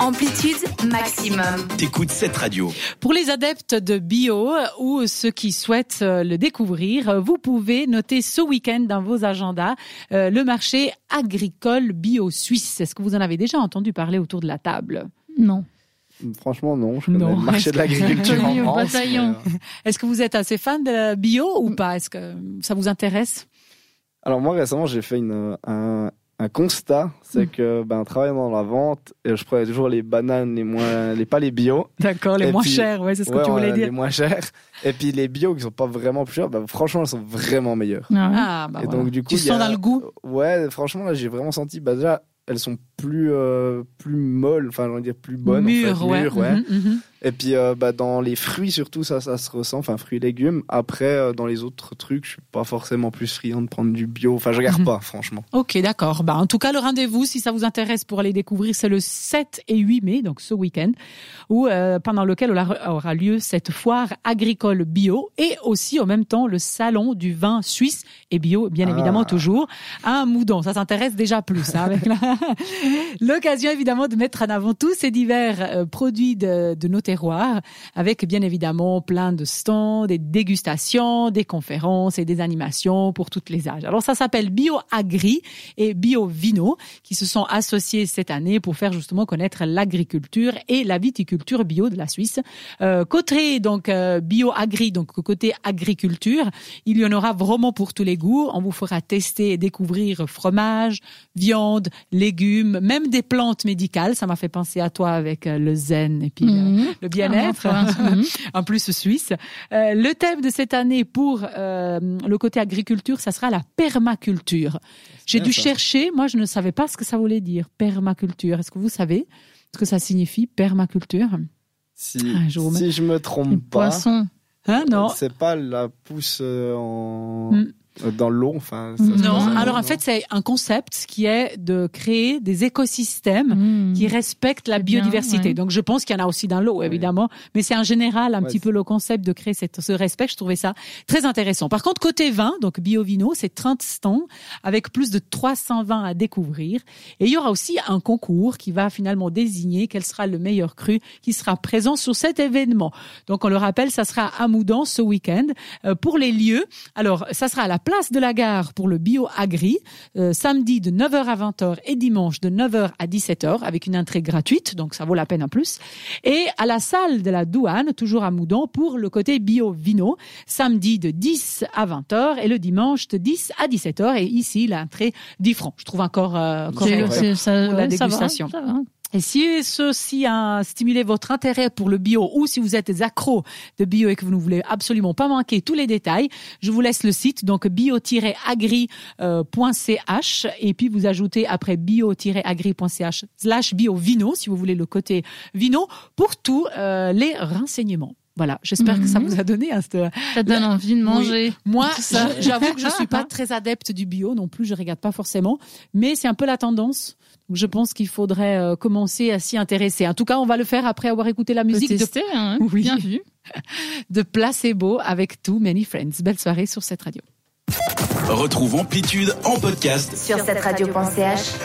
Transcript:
Amplitude maximum. T'écoutes cette radio. Pour les adeptes de bio ou ceux qui souhaitent euh, le découvrir, vous pouvez noter ce week-end dans vos agendas euh, le marché agricole bio suisse. Est-ce que vous en avez déjà entendu parler autour de la table? Non. Franchement, non. Je connais Non. le marché de l'agriculture en France. euh, Est-ce que vous êtes assez fan de bio ou pas? Est-ce que ça vous intéresse? Alors moi, récemment, j'ai fait une, un, un constat. C'est Mm. que, ben, travaillant dans la vente, et je prenais toujours les bananes les moins, les, pas les bio. D'accord, les Et moins puis- chers, ouais, c'est ce que Ouais, tu voulais dire. Les moins chers. Et puis les bio qui sont pas vraiment plus chers, ben, franchement, elles sont vraiment meilleures. Ah. Ah, bah et voilà. donc, du coup, tu y sens a- dans le goût Ouais, franchement, là, j'ai vraiment senti, bah, déjà, elles sont plus, euh, plus molles, enfin, veux dire, plus bonnes. en mûr, fait, ouais. ouais. Mhm, mhm. Et puis euh, bah, dans les fruits surtout ça ça se ressent, enfin fruits et légumes. Après euh, dans les autres trucs je suis pas forcément plus friand de prendre du bio. Enfin je regarde Mhm. pas franchement. Ok, d'accord. Bah, en tout cas, le rendez-vous, si ça vous intéresse pour aller découvrir, c'est le 7 et 8 mai, donc ce week-end, où pendant lequel aura, aura lieu cette foire agricole bio et aussi en même temps le salon du vin suisse et bio, bien Ah. évidemment toujours, à Moudon. Ça s'intéresse déjà plus. hein, avec la- L'occasion évidemment de mettre en avant tous ces divers euh, produits de, de nos terroirs, avec bien évidemment plein de stands, des dégustations, des conférences et des animations pour tous les âges. Alors ça s'appelle Bio Agri et Bio Vino qui se sont associés cette année pour faire justement connaître l'agriculture et la viticulture bio de la Suisse. Euh, côté donc euh, Bio Agri, donc côté agriculture, il y en aura vraiment pour tous les goûts. On vous fera tester et découvrir fromage, viande, légumes, même des plantes médicales. Ça m'a fait penser à toi avec euh, le zen et puis le- Mhm. le bien-être mhm. en plus suisse. Euh, le thème de cette année pour euh, le côté agriculture, ça sera la permaculture. J'ai dû ça. chercher, moi je ne savais pas ce que ça voulait dire, permaculture. Est-ce que vous savez ce que ça signifie, permaculture? Si, Ah, je si je me Les trompe pas, poissons. Hein, non c'est pas la pousse euh, en Mm. Euh, dans l'eau. Enfin Non, alors en fait c'est un concept qui est de créer des écosystèmes Mhm. qui respectent la bien, biodiversité. ouais. Donc je pense qu'il y en a aussi dans l'eau, évidemment, mais c'est en général un Ouais, petit peu le concept de créer cette, ce respect. Je trouvais ça très intéressant. Par contre, côté vin, donc Biovino, c'est 30 stands avec plus de 300 vins à découvrir. Et il y aura aussi un concours qui va finalement désigner quel sera le meilleur cru qui sera présent sur cet événement. Donc on le rappelle, ça sera à Moudan ce week-end. Euh, pour les lieux, alors ça sera à la place de la gare pour le Bio Agri, euh, samedi de 9h à 20h et dimanche de 9h à 17h avec une entrée gratuite, donc ça vaut la peine en plus. Et à la salle de la douane, toujours à Moudon, pour le côté bio vino, samedi de 10 à 20h et le dimanche de 10 à 17h. Et ici, l'entrée 10 francs. Je trouve encore euh, ça- la ouais, ça va, dégustation. ça va. Et si ceci a stimulé votre intérêt pour le bio ou si vous êtes des accros de bio et que vous ne voulez absolument pas manquer tous les détails, je vous laisse le site donc bio-agri.ch et puis vous ajoutez après bio-agri.ch slash bio-vino si vous voulez le côté vino pour tous euh, les renseignements. Voilà, j'espère que ça Mhm. vous a donné un, ce- Ça donne envie de manger. moi, j'avoue que je suis pas très adepte du bio non plus, je regarde pas forcément, mais c'est un peu la tendance. Donc je pense qu'il faudrait euh, commencer à s'y intéresser. En tout cas, on va le faire après avoir écouté la musique de, tester, hein, Oui. bien vu. de Placebo avec Too Many Friends. Belle soirée sur cette radio. Retrouve Amplitude en podcast Sur cette radio.ch.